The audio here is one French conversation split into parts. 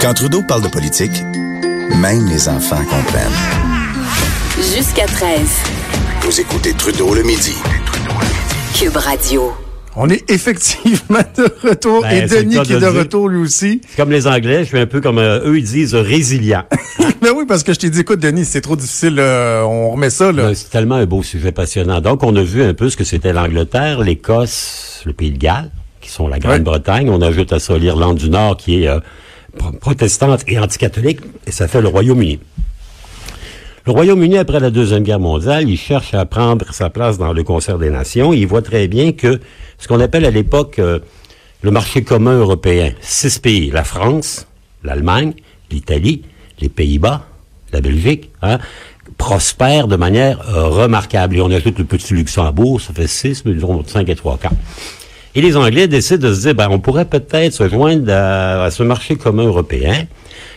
Quand Trudeau parle de politique, même les enfants comprennent. Jusqu'à 13. Vous écoutez Trudeau le midi. Cube Radio. On est effectivement de retour. Ben, et Denis qui est de dire. retour lui aussi. Comme les Anglais, je suis un peu comme euh, eux, ils disent euh, résilient. Mais oui, parce que je t'ai dit, écoute, Denis, c'est trop difficile. euh, on remet ça, là. Ben, C'est tellement un beau sujet passionnant. Donc, on a vu un peu ce que c'était l'Angleterre, l'Écosse, le Pays de Galles, qui sont la Grande-Bretagne. On ajoute à ça l'Irlande du Nord, qui est euh, protestante et anticatholique, et ça fait le Royaume-Uni. Le Royaume-Uni, après la Deuxième Guerre mondiale, il cherche à prendre sa place dans le concert des nations. Il voit très bien que ce qu'on appelle à l'époque euh, le marché commun européen, six pays, la France, l'Allemagne, l'Italie, les Pays-Bas, la Belgique, hein, prospèrent de manière euh, remarquable. Et on ajoute le petit Luxembourg, ça fait six, mais disons cinq et trois quarts. Et les Anglais décident de se dire, ben, on pourrait peut-être se joindre à, à ce marché commun européen.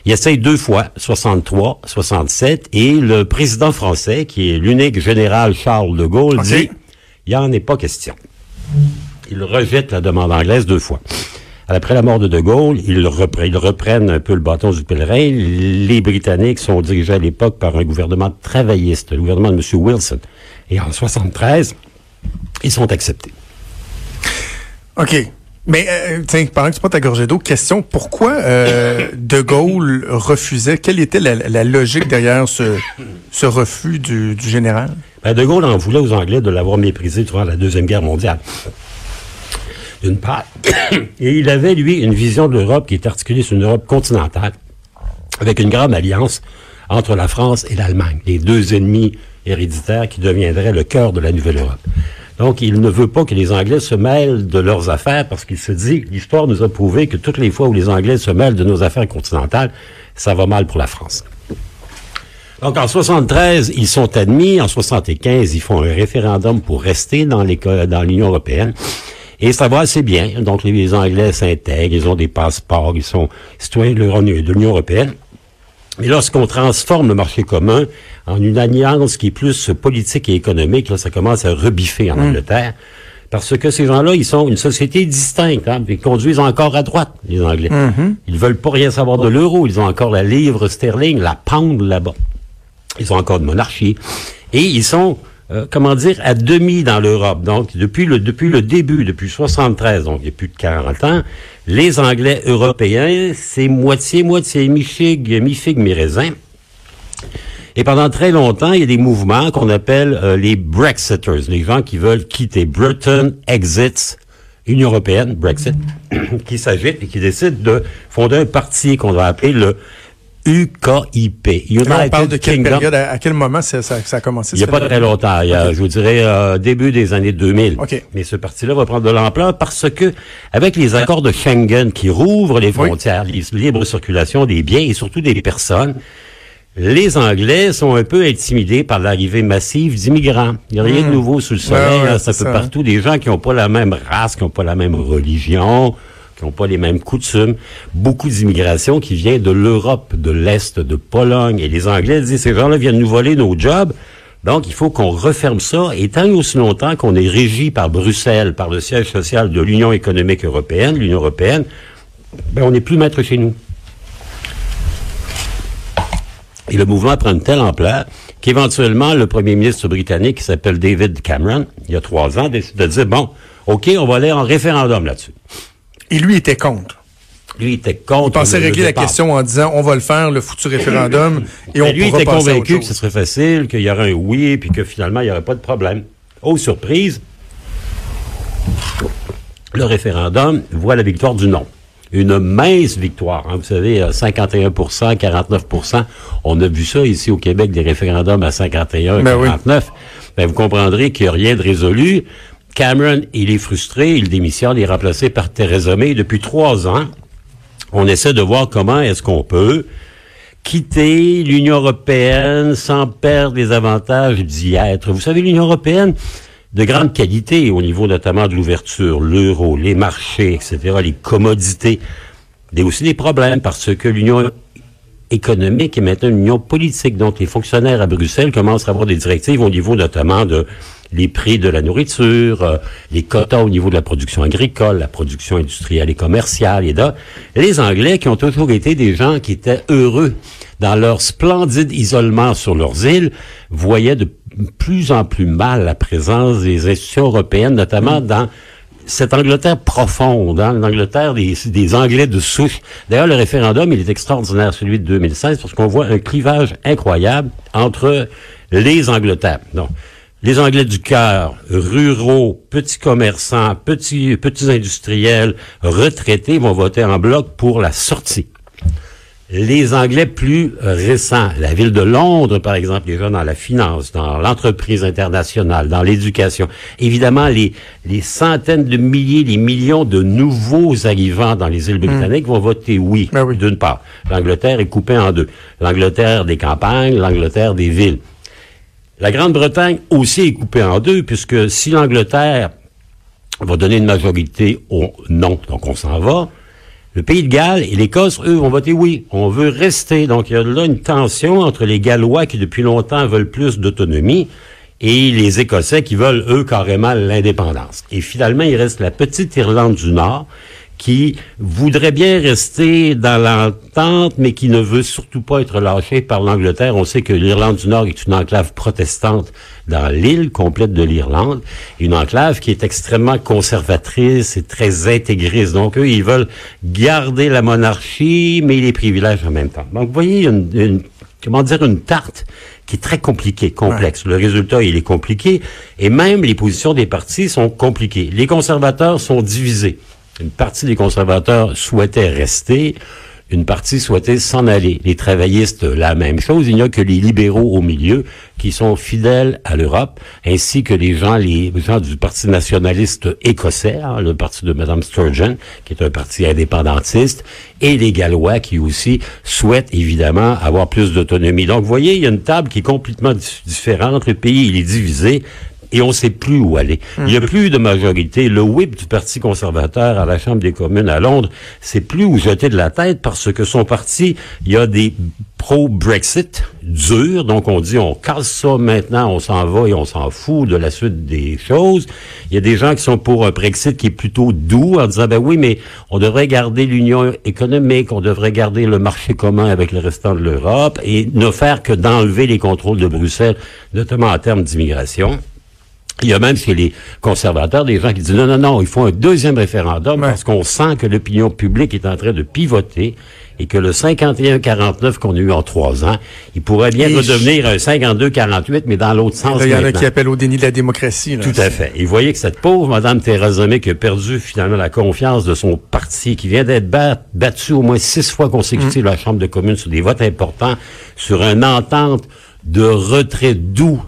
Ils essayent deux fois, 63, 67, et le président français, qui est l'unique général Charles de Gaulle, dit, il n'y en est pas question. Il rejette la demande anglaise deux fois. Après la mort de De Gaulle, ils reprennent un peu le bâton du pèlerin. Les Britanniques sont dirigés à l'époque par un gouvernement travailliste, le gouvernement de M. Wilson. Et en 73, ils sont acceptés. OK. Mais, euh, tiens, pendant que tu prends ta gorgée d'eau, question, pourquoi euh, De Gaulle refusait, quelle était la, logique derrière ce, ce refus du, du général? Ben, de Gaulle en voulait aux Anglais de l'avoir méprisé durant la Deuxième Guerre mondiale. D'une part. Et il avait, lui, une vision de l'Europe qui est articulée sur une Europe continentale, avec une grande alliance entre la France et l'Allemagne, les deux ennemis héréditaires qui deviendraient le cœur de la nouvelle Europe. Donc, il ne veut pas que les Anglais se mêlent de leurs affaires parce qu'il se dit, l'histoire nous a prouvé que toutes les fois où les Anglais se mêlent de nos affaires continentales, ça va mal pour la France. Donc, en 73, ils sont admis. En 75, ils font un référendum pour rester dans l'Union européenne. Et ça va assez bien. Donc, les, les Anglais s'intègrent, ils ont des passeports, ils sont citoyens de l'Union européenne. Mais lorsqu'on transforme le marché commun en une alliance qui est plus politique et économique, là, ça commence à rebiffer en Angleterre. Parce que ces gens-là, ils sont une société distincte. Hein, ils conduisent encore à droite, les Anglais. Ils veulent pas rien savoir de l'euro. Ils ont encore la livre sterling, la pound là-bas. Ils ont encore de monarchie. Et ils sont, euh, comment dire, à demi dans l'Europe. Donc, depuis le, depuis le début, depuis 73, donc il y a plus de 40 ans, les Anglais européens, c'est moitié-moitié, mi-fig, mi-fig, mi-raisin. Et pendant très longtemps, il y a des mouvements qu'on appelle euh, les Brexiters, les gens qui veulent quitter Britain, exits, Union européenne, Brexit, qui s'agitent et qui décident de fonder un parti qu'on va appeler le UKIP. United on parle de quelle Kingdom. période, à, à quel moment ça, ça, ça a commencé? Il n'y a pas très longtemps. Il y a, je vous dirais, euh, début des années 2000. OK. Mais ce parti-là va prendre de l'ampleur parce que, avec les accords de Schengen qui rouvrent les frontières, les libre circulation des biens et surtout des personnes, les Anglais sont un peu intimidés par l'arrivée massive d'immigrants. Il n'y a rien de nouveau sous le soleil. Hmm. Ouais, ouais, là, c'est ça, hein. partout. Des gens qui n'ont pas la même race, qui n'ont pas la même religion, qui n'ont pas les mêmes coutumes. Beaucoup d'immigration qui vient de l'Europe, de l'Est, de Pologne. Et les Anglais disent, ces gens-là viennent nous voler nos jobs. Donc, il faut qu'on referme ça. Et tant et aussi longtemps qu'on est régi par Bruxelles, par le siège social de l'Union économique européenne, l'Union européenne, ben, on n'est plus maître chez nous. Et le mouvement prend une telle ampleur qu'éventuellement, le premier ministre britannique, qui s'appelle David Cameron, il y a trois ans, décide de dire, bon, OK, on va aller en référendum là-dessus. Et lui était contre. Lui, il était contre. Il pensait le- le régler la question en disant, on va le faire, le futur référendum, et on Mais lui, il pourra était convaincu que ce serait facile, qu'il y aurait un oui, puis que finalement, il n'y aurait pas de problème. Oh, surprise, le référendum voit la victoire du non. Une mince victoire. hein. Vous savez, euh, 51 49 On a vu ça ici au Québec, des référendums à 51, Ben oui. 49. Ben, vous comprendrez qu'il n'y a rien de résolu. Cameron, il est frustré, il démissionne, il est remplacé par Theresa May. Depuis trois ans, on essaie de voir comment est-ce qu'on peut quitter l'Union européenne sans perdre les avantages d'y être. Vous savez, l'Union européenne, de grande qualité au niveau notamment de l'ouverture, l'euro, les marchés, etc., les commodités. Il y a aussi des problèmes parce que l'Union économique est maintenant une union politique. Donc, les fonctionnaires à Bruxelles commencent à avoir des directives au niveau notamment de les prix de la nourriture, euh, les quotas au niveau de la production agricole, la production industrielle et commerciale. Et là, les Anglais, qui ont toujours été des gens qui étaient heureux dans leur splendide isolement sur leurs îles, voyaient de plus en plus mal la présence des institutions européennes, notamment dans cette Angleterre profonde, hein, l'Angleterre des, des Anglais de souche. D'ailleurs, le référendum, il est extraordinaire, celui de 2016, parce qu'on voit un clivage incroyable entre les Angleterres. Donc, les Anglais du cœur, ruraux, petits commerçants, petits, petits industriels, retraités vont voter en bloc pour la sortie les Anglais plus récents, la ville de Londres, par exemple, les gens dans la finance, dans l'entreprise internationale, dans l'éducation, évidemment, les, les centaines de milliers, les millions de nouveaux arrivants dans les îles hmm. britanniques vont voter oui, ben oui. d'une part. L'Angleterre est coupée en deux. L'Angleterre des campagnes, l'Angleterre des villes. La Grande-Bretagne aussi est coupée en deux, puisque si l'Angleterre va donner une majorité au non, donc on s'en va, le Pays de Galles et l'Écosse, eux, vont voter oui. On veut rester. Donc, il y a là une tension entre les Gallois qui, depuis longtemps, veulent plus d'autonomie et les Écossais qui veulent, eux, carrément l'indépendance. Et finalement, il reste la petite Irlande du Nord qui voudrait bien rester dans l'entente, mais qui ne veut surtout pas être lâché par l'Angleterre. On sait que l'Irlande du Nord est une enclave protestante dans l'île complète de l'Irlande, une enclave qui est extrêmement conservatrice et très intégriste. Donc, eux, ils veulent garder la monarchie, mais les privilèges en même temps. Donc, vous voyez, une, comment dire, une tarte qui est très compliquée, complexe. Le résultat, il est compliqué, et même les positions des partis sont compliquées. Les conservateurs sont divisés. Une partie des conservateurs souhaitait rester, une partie souhaitait s'en aller. Les travaillistes, la même chose. Il n'y a que les libéraux au milieu qui sont fidèles à l'Europe, ainsi que les gens, les gens du Parti nationaliste écossais, hein, le parti de Mme Sturgeon, qui est un parti indépendantiste, et les Gallois qui aussi souhaitent évidemment avoir plus d'autonomie. Donc, vous voyez, il y a une table qui est complètement différente. Le pays, il est divisé et on ne sait plus où aller. Il n'y a plus de majorité. Le whip du Parti conservateur à la Chambre des communes à Londres, c'est plus où jeter de la tête parce que son parti, il y a des pro-Brexit durs, donc on dit on casse ça maintenant, on s'en va et on s'en fout de la suite des choses. Il y a des gens qui sont pour un Brexit qui est plutôt doux en disant ben oui, mais on devrait garder l'union économique, on devrait garder le marché commun avec le restant de l'Europe et ne faire que d'enlever les contrôles de Bruxelles, notamment en termes d'immigration. Il y a même chez les conservateurs des gens qui disent non, non, non, il faut un deuxième référendum parce qu'on sent que l'opinion publique est en train de pivoter et que le 51-49 qu'on a eu en trois ans, il pourrait bien redevenir un 52-48, mais dans l'autre sens. Il y en a qui appellent au déni de la démocratie. Tout à fait. Et vous voyez que cette pauvre Mme Theresa May qui a perdu finalement la confiance de son parti, qui vient d'être battue au moins six fois consécutives mm. à la Chambre de communes sur des votes importants, sur une entente de retrait doux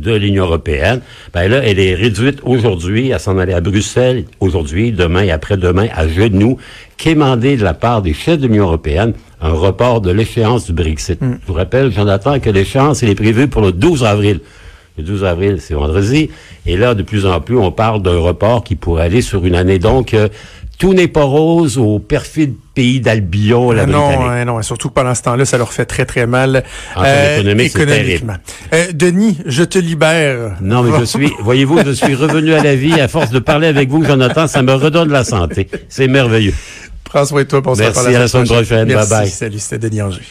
de l'Union européenne, ben là, elle est réduite aujourd'hui à s'en aller à Bruxelles, aujourd'hui, demain et après-demain, à genoux, quémander de la part des chefs de l'Union européenne un report de l'échéance du Brexit. Mm. Je vous rappelle, Jonathan, que l'échéance, elle est prévue pour le 12 avril. Le 12 avril, c'est vendredi. Et là, de plus en plus, on parle d'un report qui pourrait aller sur une année. Donc, euh, tout n'est pas rose au perfide pays d'Albion, la Non, hein, non, surtout pendant ce temps-là, ça leur fait très, très mal euh, économiquement. Euh, Denis, je te libère. Non, mais je suis, voyez-vous, je suis revenu à la vie. À force de parler avec vous, Jonathan, ça me redonne la santé. C'est merveilleux. Prends soin de toi. Merci, à la semaine prochaine. Bye bye. Salut, c'était Denis Angers.